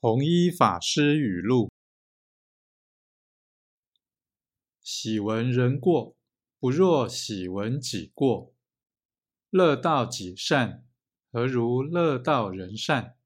弘一法师语录。喜闻人过不若喜闻己过。乐道己善何如乐道人善？